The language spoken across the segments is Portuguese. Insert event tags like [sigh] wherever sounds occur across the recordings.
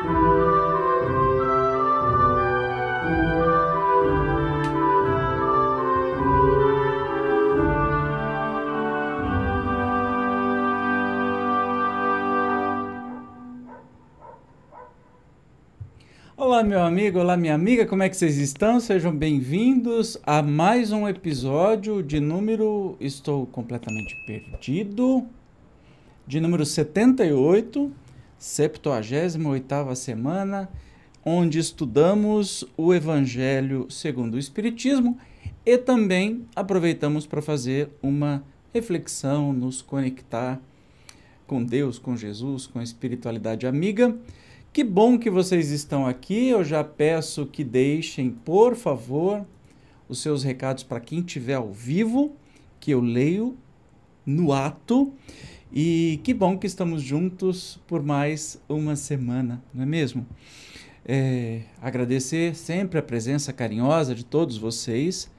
Olá, meu amigo, olá, minha amiga, como é que vocês estão? Sejam bem-vindos a mais um episódio de número. Estou completamente perdido. De número 78, 78 semana, onde estudamos o Evangelho segundo o Espiritismo e também aproveitamos para fazer uma reflexão, nos conectar com Deus, com Jesus, com a espiritualidade amiga. Que bom que vocês estão aqui. Eu já peço que deixem, por favor, os seus recados para quem estiver ao vivo, que eu leio no ato. E que bom que estamos juntos por mais uma semana, não é mesmo? É, agradecer sempre a presença carinhosa de todos vocês,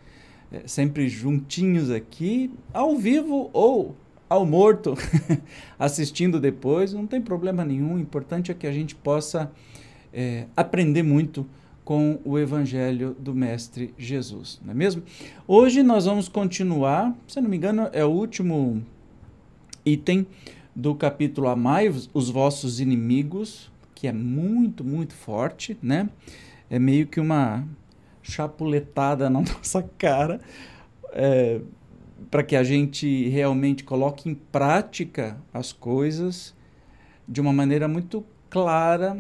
é, sempre juntinhos aqui, ao vivo ou ao morto [laughs] assistindo depois, não tem problema nenhum. O importante é que a gente possa é, aprender muito com o Evangelho do Mestre Jesus, não é mesmo? Hoje nós vamos continuar, se não me engano, é o último item do capítulo Amai os vossos inimigos, que é muito, muito forte, né? É meio que uma chapuletada na [laughs] nossa cara. É, para que a gente realmente coloque em prática as coisas de uma maneira muito clara,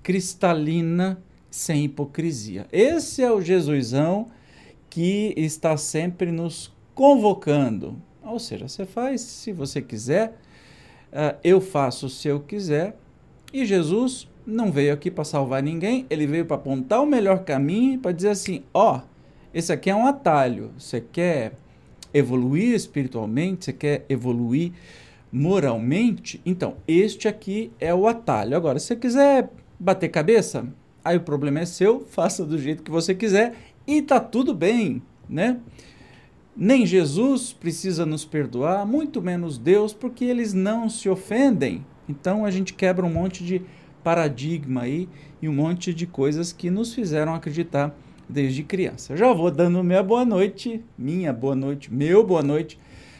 cristalina, sem hipocrisia. Esse é o Jesusão que está sempre nos convocando. Ou seja, você faz se você quiser, uh, eu faço se eu quiser, e Jesus não veio aqui para salvar ninguém, ele veio para apontar o melhor caminho, para dizer assim: ó, oh, esse aqui é um atalho, você quer evoluir espiritualmente, você quer evoluir moralmente, então este aqui é o atalho. Agora, se você quiser bater cabeça, aí o problema é seu, faça do jeito que você quiser e tá tudo bem, né? Nem Jesus precisa nos perdoar, muito menos Deus, porque eles não se ofendem. Então a gente quebra um monte de paradigma aí e um monte de coisas que nos fizeram acreditar desde criança. Já vou dando minha boa noite, minha boa noite, meu boa noite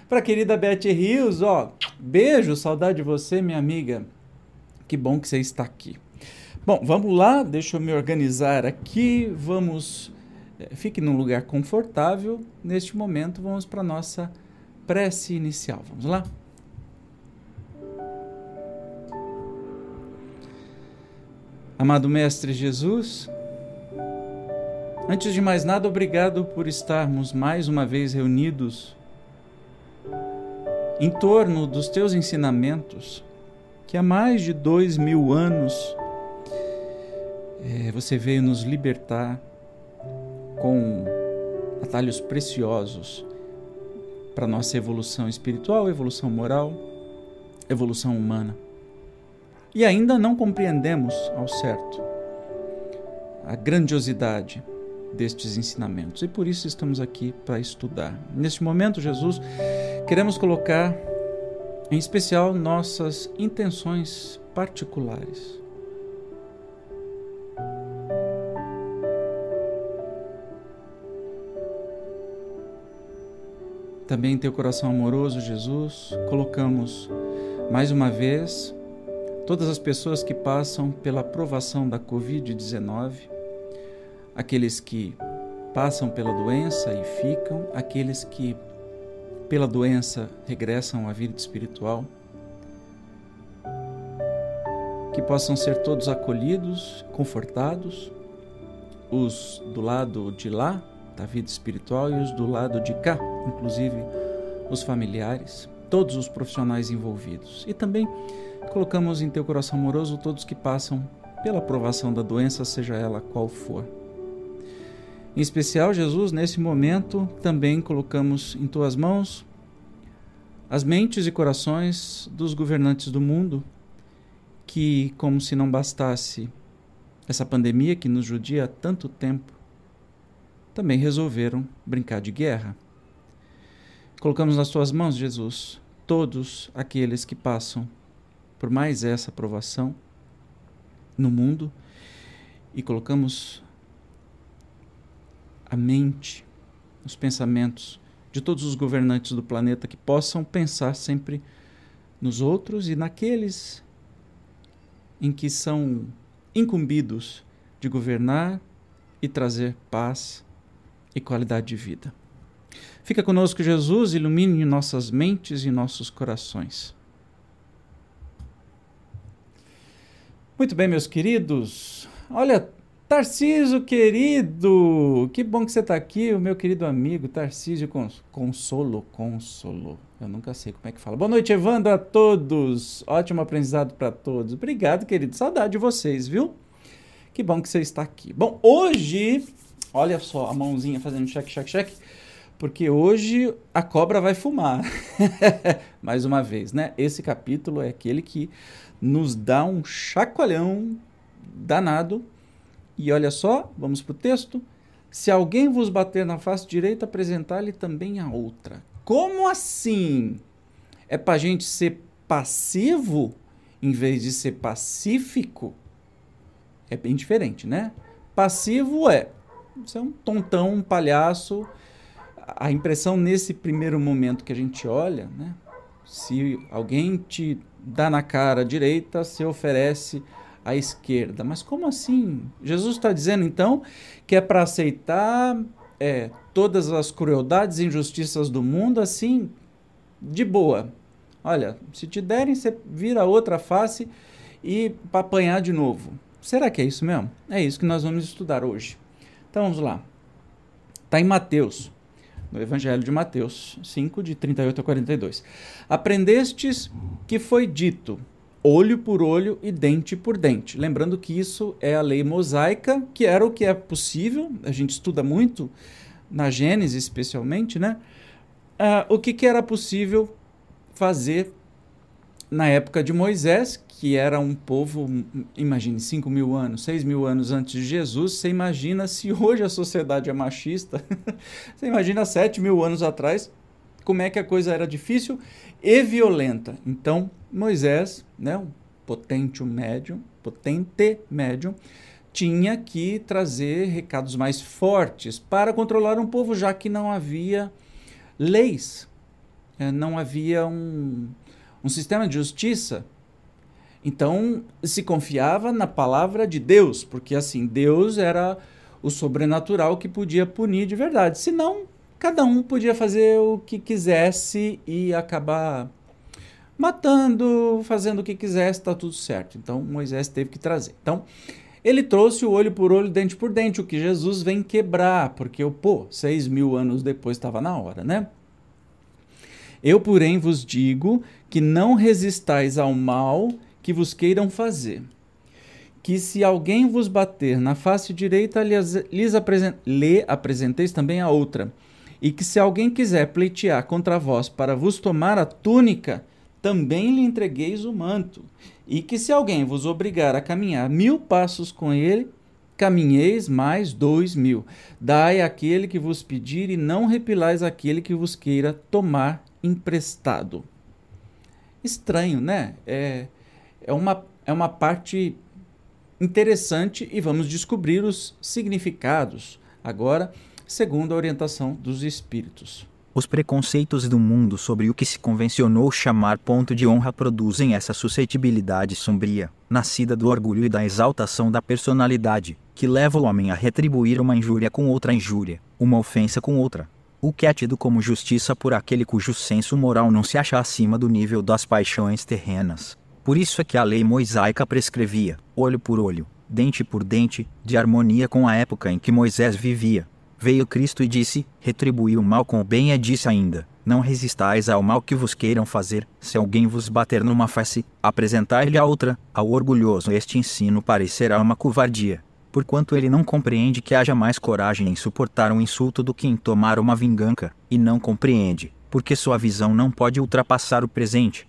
para a querida Beth Rios, ó. Beijo, saudade de você, minha amiga. Que bom que você está aqui. Bom, vamos lá, deixa eu me organizar aqui. Vamos, é, fique num lugar confortável. Neste momento, vamos para nossa prece inicial. Vamos lá? Amado Mestre Jesus, Antes de mais nada, obrigado por estarmos mais uma vez reunidos em torno dos teus ensinamentos, que há mais de dois mil anos é, você veio nos libertar com atalhos preciosos para nossa evolução espiritual, evolução moral, evolução humana. E ainda não compreendemos ao certo a grandiosidade destes ensinamentos. E por isso estamos aqui para estudar. Neste momento, Jesus, queremos colocar em especial nossas intenções particulares. Também em teu coração amoroso, Jesus, colocamos mais uma vez todas as pessoas que passam pela provação da Covid-19 aqueles que passam pela doença e ficam, aqueles que pela doença regressam à vida espiritual, que possam ser todos acolhidos, confortados, os do lado de lá da vida espiritual e os do lado de cá, inclusive os familiares, todos os profissionais envolvidos. E também colocamos em teu coração amoroso todos que passam pela provação da doença, seja ela qual for. Em especial, Jesus, nesse momento, também colocamos em tuas mãos as mentes e corações dos governantes do mundo, que, como se não bastasse essa pandemia que nos judia há tanto tempo, também resolveram brincar de guerra. Colocamos nas tuas mãos, Jesus, todos aqueles que passam por mais essa provação no mundo e colocamos a mente, os pensamentos de todos os governantes do planeta que possam pensar sempre nos outros e naqueles em que são incumbidos de governar e trazer paz e qualidade de vida. Fica conosco, Jesus, ilumine nossas mentes e nossos corações. Muito bem, meus queridos. Olha, Tarcísio querido, que bom que você está aqui, o meu querido amigo Tarcísio Consolo, Consolo. Eu nunca sei como é que fala. Boa noite, Evandro, a todos. Ótimo aprendizado para todos. Obrigado, querido. Saudade de vocês, viu? Que bom que você está aqui. Bom, hoje, olha só a mãozinha fazendo cheque, cheque, cheque, porque hoje a cobra vai fumar. [laughs] Mais uma vez, né? Esse capítulo é aquele que nos dá um chacoalhão danado e olha só, vamos para o texto. Se alguém vos bater na face direita, apresentar-lhe também a outra. Como assim? É para gente ser passivo em vez de ser pacífico? É bem diferente, né? Passivo é você é um tontão, um palhaço. A impressão nesse primeiro momento que a gente olha, né? Se alguém te dá na cara direita, se oferece à esquerda. Mas como assim? Jesus está dizendo então que é para aceitar é, todas as crueldades e injustiças do mundo assim, de boa. Olha, se te derem, você vira outra face e para apanhar de novo. Será que é isso mesmo? É isso que nós vamos estudar hoje. Então vamos lá. Está em Mateus, no Evangelho de Mateus 5, de 38 a 42. Aprendestes que foi dito: olho por olho e dente por dente. Lembrando que isso é a lei mosaica, que era o que é possível, a gente estuda muito na Gênesis especialmente, né? Uh, o que, que era possível fazer na época de Moisés, que era um povo, imagine, 5 mil anos, 6 mil anos antes de Jesus, você imagina se [laughs] hoje a sociedade é machista, [laughs] você imagina 7 mil anos atrás, como é que a coisa era difícil e violenta. Então, Moisés, né, um potente médium, potente médium, tinha que trazer recados mais fortes para controlar um povo, já que não havia leis, é, não havia um, um sistema de justiça. Então se confiava na palavra de Deus, porque assim, Deus era o sobrenatural que podia punir de verdade. Senão, cada um podia fazer o que quisesse e acabar matando, fazendo o que quisesse, está tudo certo. Então Moisés teve que trazer. Então ele trouxe o olho por olho, dente por dente, o que Jesus vem quebrar, porque o pô, seis mil anos depois estava na hora, né? Eu, porém, vos digo que não resistais ao mal que vos queiram fazer. Que se alguém vos bater na face direita, lhes, lhes apresen lhe apresenteis também a outra. E que se alguém quiser pleitear contra vós para vos tomar a túnica, também lhe entregueis o manto. E que se alguém vos obrigar a caminhar mil passos com ele, caminheis mais dois mil. Dai àquele que vos pedir e não repilais aquele que vos queira tomar emprestado. Estranho, né? É, é, uma, é uma parte interessante e vamos descobrir os significados agora, segundo a orientação dos espíritos. Os preconceitos do mundo sobre o que se convencionou chamar ponto de honra produzem essa suscetibilidade sombria, nascida do orgulho e da exaltação da personalidade, que leva o homem a retribuir uma injúria com outra injúria, uma ofensa com outra. O que é tido como justiça por aquele cujo senso moral não se acha acima do nível das paixões terrenas. Por isso é que a lei mosaica prescrevia, olho por olho, dente por dente, de harmonia com a época em que Moisés vivia, Veio Cristo e disse: Retribui o mal com o bem, e disse ainda: Não resistais ao mal que vos queiram fazer. Se alguém vos bater numa face, apresentai-lhe a outra. Ao orgulhoso este ensino parecerá uma covardia, porquanto ele não compreende que haja mais coragem em suportar um insulto do que em tomar uma vingança, e não compreende, porque sua visão não pode ultrapassar o presente.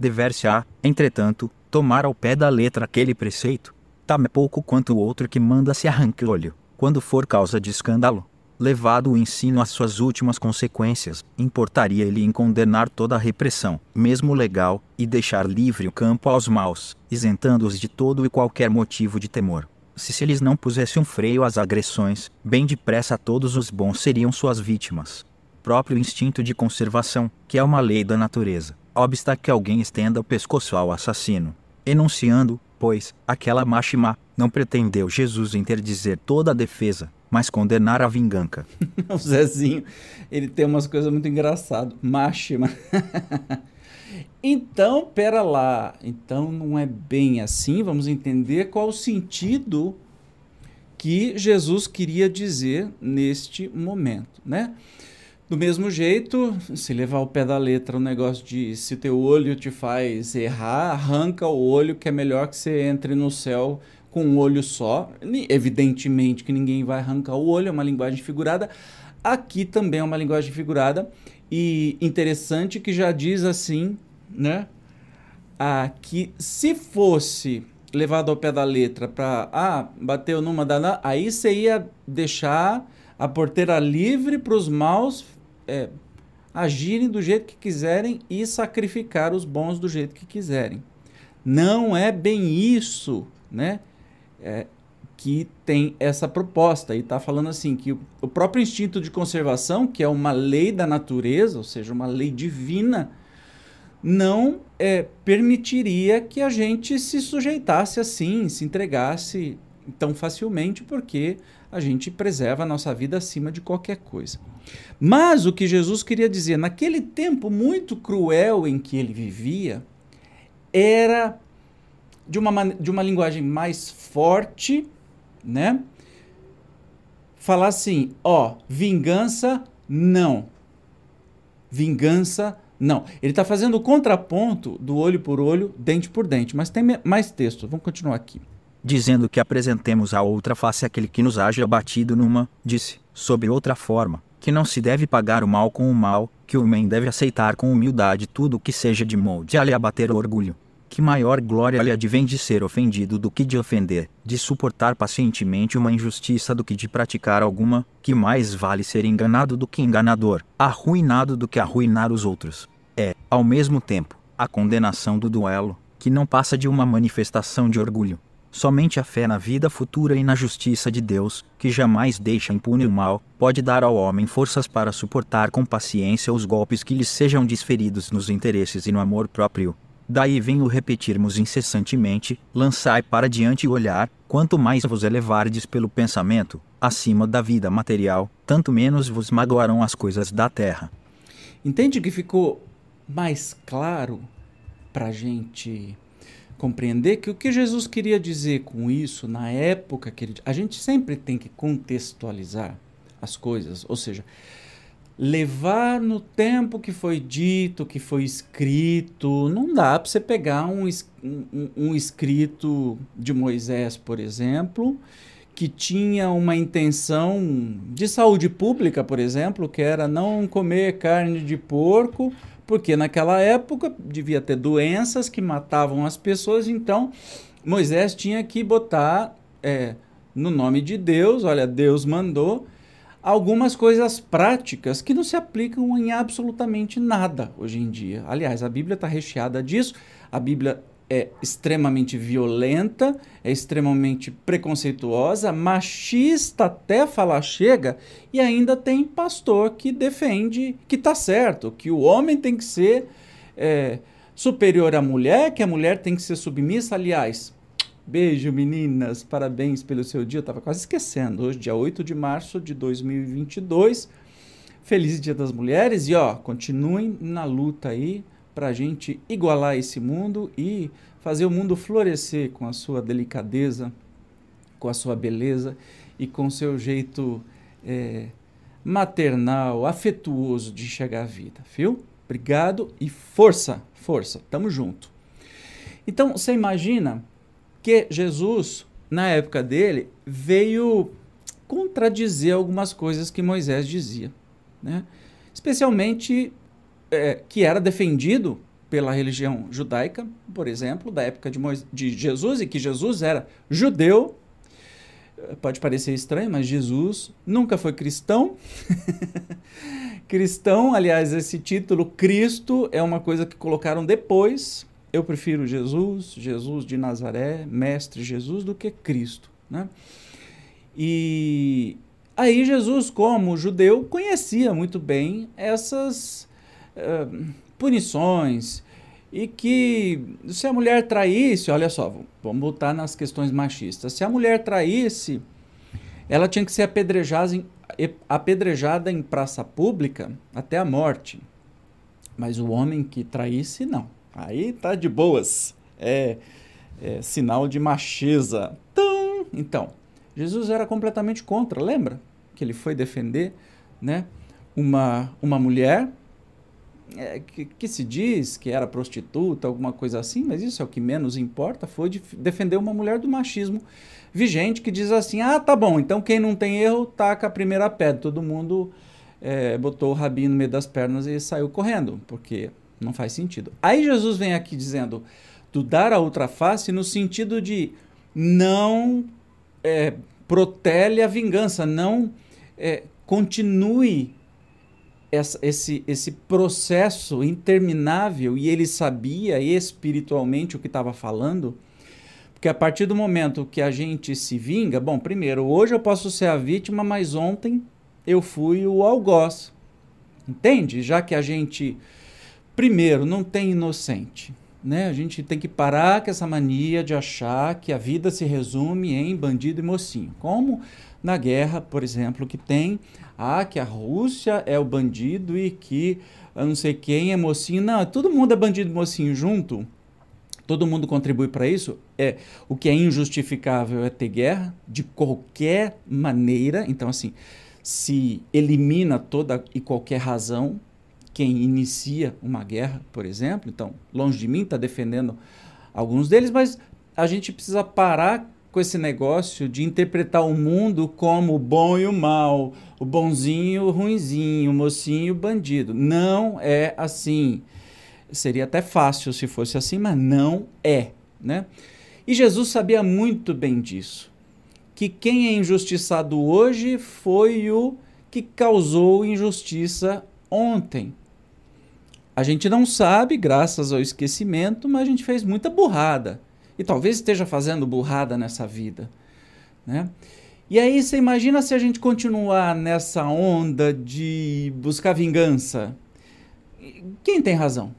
Dever-se-á, entretanto, tomar ao pé da letra aquele preceito, tão pouco quanto o outro que manda se arranque o olho quando for causa de escândalo. levado o ensino às suas últimas consequências, importaria ele em condenar toda a repressão, mesmo legal, e deixar livre o campo aos maus, isentando-os de todo e qualquer motivo de temor. Se se lhes não pusesse um freio às agressões, bem depressa todos os bons seriam suas vítimas. Próprio instinto de conservação, que é uma lei da natureza, obsta que alguém estenda o pescoço ao assassino. Enunciando, pois, aquela máxima, não pretendeu Jesus interdizer toda a defesa, mas condenar a vingança. [laughs] o Zezinho, ele tem umas coisas muito engraçadas. Máxima. [laughs] então, pera lá. Então não é bem assim. Vamos entender qual o sentido que Jesus queria dizer neste momento, né? Do mesmo jeito, se levar o pé da letra o negócio de se teu olho te faz errar, arranca o olho que é melhor que você entre no céu com um olho só. Evidentemente que ninguém vai arrancar o olho, é uma linguagem figurada. Aqui também é uma linguagem figurada e interessante que já diz assim, né? Ah, que se fosse levado ao pé da letra para ah, bateu numa da aí você ia deixar a porteira livre para os maus é, agirem do jeito que quiserem e sacrificar os bons do jeito que quiserem. Não é bem isso, né? é, que tem essa proposta e está falando assim que o, próprio instinto de conservação, que é uma lei da natureza, ou seja, uma lei divina, não é, permitiria que a gente se sujeitasse assim, se entregasse tão facilmente, porque a gente preserva a nossa vida acima de qualquer coisa. Mas o que Jesus queria dizer, naquele tempo muito cruel em que ele vivia, era de uma, de uma linguagem mais forte, né? Falar assim, ó, vingança não. Vingança não. Ele está fazendo o contraponto do olho por olho, dente por dente. Mas tem mais texto. Vamos continuar aqui. Dizendo que apresentemos a outra face aquele que nos haja abatido numa, disse, sob outra forma, que não se deve pagar o mal com o mal, que o homem deve aceitar com humildade tudo o que seja de molde a lhe abater o orgulho que maior glória lhe advém de ser ofendido do que de ofender, de suportar pacientemente uma injustiça do que de praticar alguma, que mais vale ser enganado do que enganador, arruinado do que arruinar os outros. É, ao mesmo tempo, a condenação do duelo, que não passa de uma manifestação de orgulho. Somente a fé na vida futura e na justiça de Deus, que jamais deixa impune o mal, pode dar ao homem forças para suportar com paciência os golpes que lhes sejam desferidos nos interesses e no amor próprio, Daí vem o repetirmos incessantemente: lançai para diante o olhar, quanto mais vos elevardes pelo pensamento, acima da vida material, tanto menos vos magoarão as coisas da terra. Entende que ficou mais claro para gente compreender que o que Jesus queria dizer com isso na época que ele. A gente sempre tem que contextualizar as coisas, ou seja, levar no tempo que foi dito, que foi escrito. Não dá para você pegar um, um, um, escrito de Moisés, por exemplo, que tinha uma intenção de saúde pública, por exemplo, que era não comer carne de porco, porque naquela época devia ter doenças que matavam as pessoas, então Moisés tinha que botar é, no nome de Deus, olha, Deus mandou algumas coisas práticas que não se aplicam em absolutamente nada hoje em dia. Aliás, a Bíblia está recheada disso. A Bíblia é extremamente violenta, é extremamente preconceituosa, machista até falar chega, e ainda tem pastor que defende que está certo, que o homem tem que ser é, superior à mulher, que a mulher tem que ser submissa. Aliás, Beijo, meninas. Parabéns pelo seu dia. Eu estava quase esquecendo. Hoje, dia 8 de março de 2022. Feliz Dia das Mulheres. E, ó, continuem na luta aí para a gente igualar esse mundo e fazer o mundo florescer com a sua delicadeza, com a sua beleza e com o seu jeito é, maternal, afetuoso de enxergar a vida, viu? Obrigado e força, força. Tamo junto. Então, você imagina que Jesus, na época dele, veio contradizer algumas coisas que Moisés dizia, né? especialmente é, que era defendido pela religião judaica, por exemplo, da época de, Moisés, de Jesus, e que Jesus era judeu, pode parecer estranho, mas Jesus nunca foi cristão. [laughs] cristão, aliás, esse título Cristo é uma coisa que colocaram depois. Eu prefiro Jesus, Jesus de Nazaré, Mestre Jesus, do que Cristo. Né? E aí Jesus, como judeu, conhecia muito bem essas punições e que se a mulher traísse, olha só, vamos voltar nas questões machistas. Se a mulher traísse, ela tinha que ser apedrejada em, apedrejada em praça pública até a morte. Mas o homem que traísse, não. Aí tá de boas. É, é sinal de macheza. Então, então, Jesus era completamente contra, lembra? Que ele foi defender né, uma, uma mulher é, que, que, se diz que era prostituta, alguma coisa assim, mas isso é o que menos importa, foi de defender uma mulher do machismo vigente que diz assim: ah, tá bom, então quem não tem erro taca a primeira pedra. Todo mundo é, botou o rabinho no meio das pernas e saiu correndo, porque não faz sentido. Aí Jesus vem aqui dizendo do dar a outra face no sentido de não é, protele a vingança, não é, continue essa, esse, esse processo interminável e ele sabia espiritualmente o que estava falando. Porque a partir do momento que a gente se vinga, bom, primeiro, hoje eu posso ser a vítima, mas ontem eu fui o algoz. Entende? Já que a gente, primeiro, não tem inocente. Né? A gente tem que parar com essa mania de achar que a vida se resume em bandido e mocinho. Como na guerra, por exemplo, que tem ah, que a Rússia é o bandido e que eu não sei quem é mocinho. Não, todo mundo é bandido mocinho junto. Todo mundo contribui para isso. É o que é injustificável é ter guerra de qualquer maneira. Então assim, se elimina toda e qualquer razão quem inicia uma guerra, por exemplo. Então, longe de mim está defendendo alguns deles, mas a gente precisa parar com esse negócio de interpretar o mundo como o bom e o mal, o bonzinho, o ruinzinho, o mocinho e o bandido. Não é assim. Seria até fácil se fosse assim, mas não é, né? E Jesus sabia muito bem disso. Que quem é injustiçado hoje foi o que causou injustiça ontem. A gente não sabe, graças ao esquecimento, mas a gente fez muita burrada e talvez esteja fazendo burrada nessa vida. Né? E aí você imagina se a gente continuar nessa onda de buscar vingança. Quem tem razão?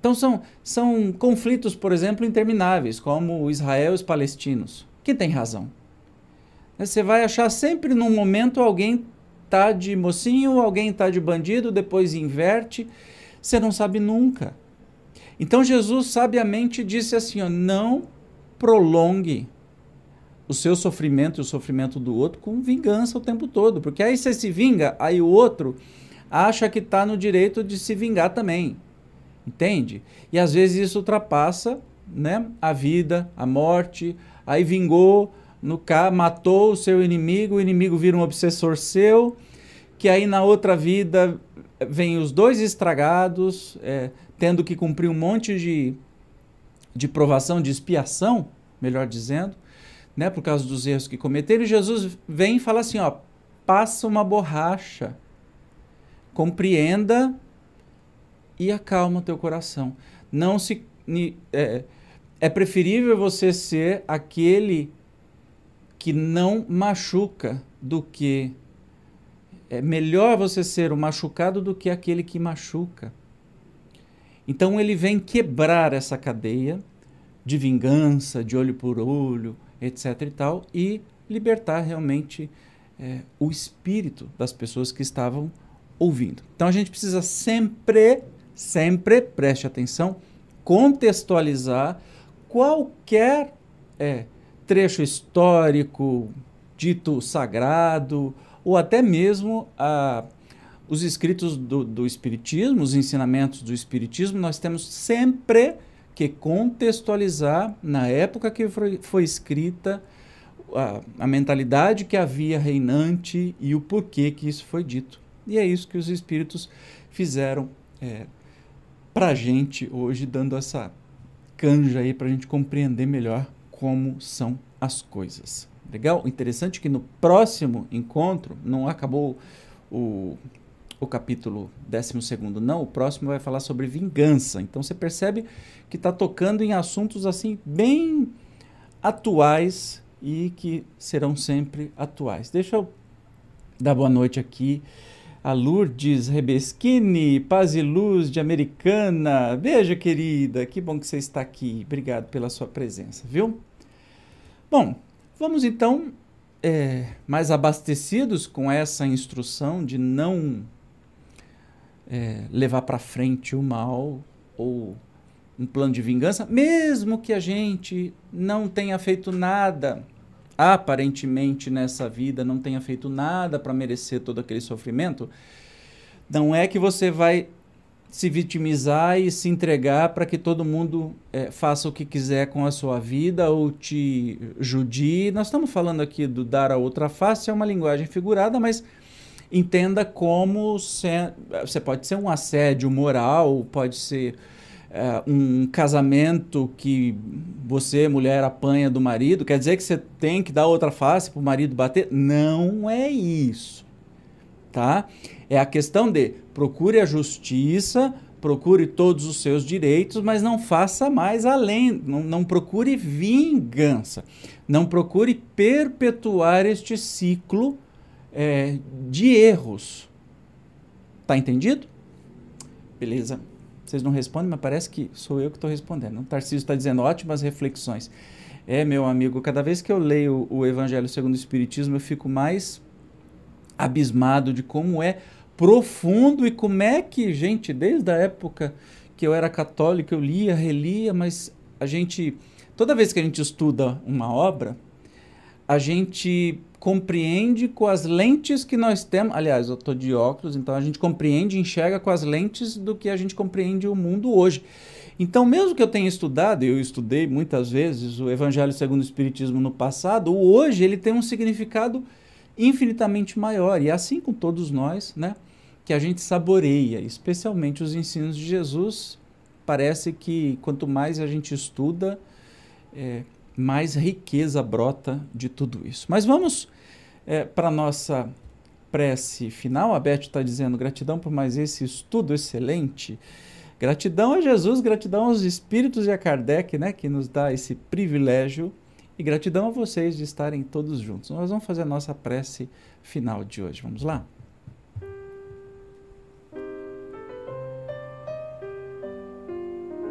Então são, são conflitos, por exemplo, intermináveis, como Israel e os palestinos. Quem tem razão? Você vai achar sempre num momento alguém tá de mocinho, alguém tá de bandido, depois inverte. Você não sabe nunca. Então Jesus sabiamente disse assim: ó, não prolongue o seu sofrimento e o sofrimento do outro com vingança o tempo todo, porque aí você se vinga, aí o outro acha que está no direito de se vingar também, entende? E às vezes isso ultrapassa, né, a vida, a morte, aí vingou no matou o seu inimigo, o inimigo vira um obsessor seu, que aí na outra vida vem os dois estragados, é, tendo que cumprir um monte de, de provação, de expiação, melhor dizendo, né, por causa dos erros que cometeram. E Jesus vem e fala assim: ó, passa uma borracha, compreenda e acalma o teu coração. Não se é, é preferível você ser aquele que não machuca do que é melhor você ser o machucado do que aquele que machuca. Então ele vem quebrar essa cadeia de vingança, de olho por olho, etc. e tal, e libertar realmente é, o espírito das pessoas que estavam ouvindo. Então a gente precisa sempre, sempre, preste atenção, contextualizar qualquer é, trecho histórico, dito sagrado, ou até mesmo a os escritos do, do Espiritismo, os ensinamentos do Espiritismo, nós temos sempre que contextualizar na época que foi, foi escrita a, a, mentalidade que havia reinante e o porquê que isso foi dito. E é isso que os espíritos fizeram é, para a gente hoje, dando essa canja aí para a gente compreender melhor como são as coisas. Legal? Interessante que no próximo encontro, não acabou o, o capítulo 12, não, o próximo vai falar sobre vingança. Então você percebe que está tocando em assuntos assim bem atuais e que serão sempre atuais. Deixa eu dar boa noite aqui a Lourdes Rebeschini, paz e luz de Americana. Beijo, querida. Que bom que você está aqui. Obrigado pela sua presença, viu? Bom, vamos então é, mais abastecidos com essa instrução de não é, levar para frente o mal ou um plano de vingança, mesmo que a gente não tenha feito nada aparentemente nessa vida não tenha feito nada para merecer todo aquele sofrimento, não é que você vai se vitimizar e se entregar para que todo mundo é, faça o que quiser com a sua vida ou te judie. Nós estamos falando aqui do dar a outra face, é uma linguagem figurada, mas entenda como se, você pode ser um assédio moral, pode ser é, um casamento que você, mulher, apanha do marido, quer dizer que você tem que dar outra face para o marido bater? Não é isso. Tá? É a questão de procure a justiça, procure todos os seus direitos, mas não faça mais além, não, não procure vingança, não procure perpetuar este ciclo é, de erros. Tá entendido? Beleza. Vocês não respondem, mas parece que sou eu que estou respondendo. O Tarcísio está dizendo ótimas reflexões. É, meu amigo, cada vez que eu leio o Evangelho segundo o Espiritismo, eu fico mais abismado de como é profundo e como é que, gente, desde a época que eu era católico, eu lia, relia, mas a gente, toda vez que a gente estuda uma obra, a gente compreende com as lentes que nós temos. Aliás, eu estou de óculos, então a gente compreende, enxerga com as lentes do que a gente compreende o mundo hoje. Então, mesmo que eu tenha estudado, eu estudei muitas vezes o Evangelho segundo o Espiritismo no passado, hoje ele tem um significado infinitamente maior. E é assim com todos nós, né? Que a gente saboreia, especialmente os ensinos de Jesus. Parece que quanto mais a gente estuda, é, mais riqueza brota de tudo isso. Mas vamos é, para a nossa prece final. A Beth está dizendo gratidão por mais esse estudo excelente. Gratidão a Jesus, gratidão aos Espíritos e a Kardec, né, que nos dá esse privilégio. E gratidão a vocês de estarem todos juntos. Nós vamos fazer a nossa prece final de hoje. Vamos lá?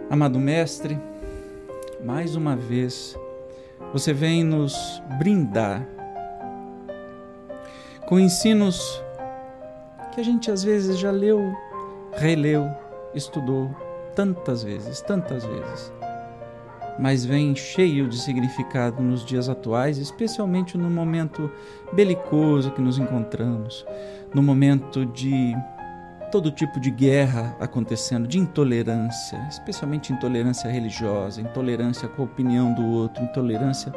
Amado Mestre, mais uma vez você vem nos brindar com ensinos que a gente às vezes já leu, releu, estudou tantas vezes, tantas vezes. Mas vem cheio de significado nos dias atuais, especialmente no momento belicoso que nos encontramos, no momento de todo tipo de guerra acontecendo, de intolerância, especialmente intolerância religiosa, intolerância com a opinião do outro, intolerância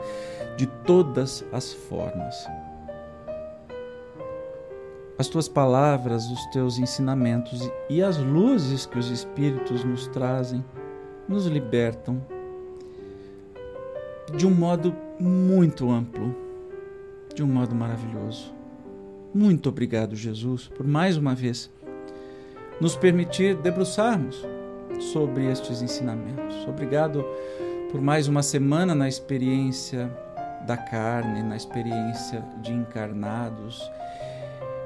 de todas as formas. As tuas palavras, os teus ensinamentos e as luzes que os Espíritos nos trazem nos libertam de um modo muito amplo, de um modo maravilhoso. Muito obrigado, Jesus, por mais uma vez nos permitir debruçarmos sobre estes ensinamentos. Obrigado por mais uma semana na experiência da carne, na experiência de encarnados,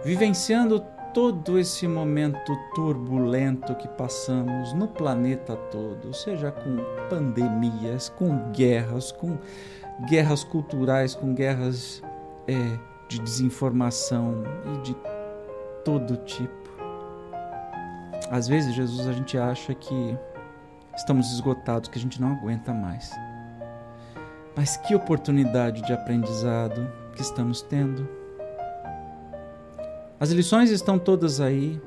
vivenciando todo esse momento turbulento que passamos no planeta todo, seja com pandemias, com guerras, com guerras culturais, com guerras é, de desinformação e de todo tipo. Às vezes, Jesus, a gente acha que estamos esgotados, que a gente não aguenta mais. Mas que oportunidade de aprendizado que estamos tendo. As lições estão todas aí,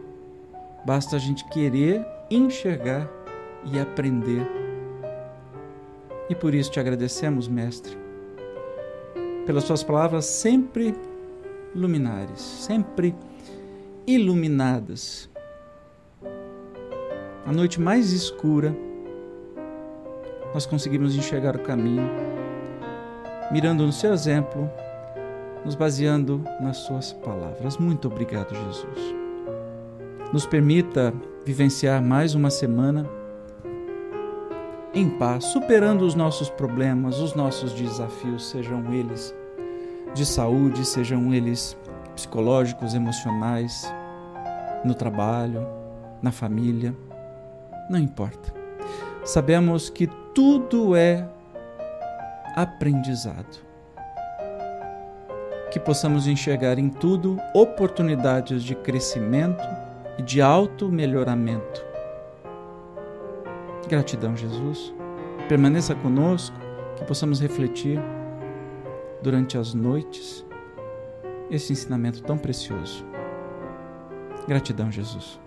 basta a gente querer enxergar e aprender. E por isso te agradecemos, Mestre, pelas suas palavras sempre luminares, sempre iluminadas a noite mais escura, nós conseguimos enxergar o caminho, mirando no seu exemplo, nos baseando nas Suas palavras. Muito obrigado, Jesus. Nos permita vivenciar mais uma semana em paz, superando os nossos problemas, os nossos desafios, sejam eles de saúde, sejam eles psicológicos, emocionais, no trabalho, na família, não importa. Sabemos que tudo é aprendizado. Que possamos enxergar em tudo oportunidades de crescimento e de auto-melhoramento. Gratidão, Jesus. Permaneça conosco, que possamos refletir durante as noites esse ensinamento tão precioso. Gratidão, Jesus.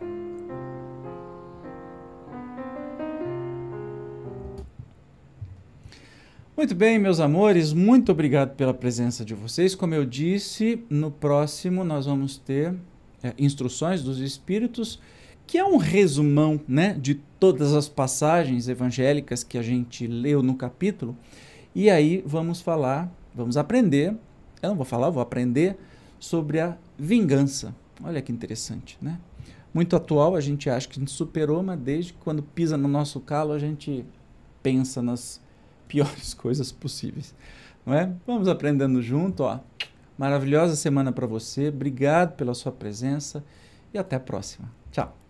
Muito bem, meus amores, muito obrigado pela presença de vocês. Como eu disse, no próximo nós vamos ter é, instruções dos Espíritos, que é um resumão né, de todas as passagens evangélicas que a gente leu no capítulo. E aí vamos falar, vamos aprender. Eu não vou falar, vou aprender sobre a vingança. Olha que interessante, né? Muito atual, a gente acha que a gente superou, mas desde quando pisa no nosso calo a gente pensa nas piores [laughs] coisas possíveis, não é? Vamos aprendendo junto, ó. Maravilhosa semana para você. Obrigado pela sua presença e até a próxima. Tchau.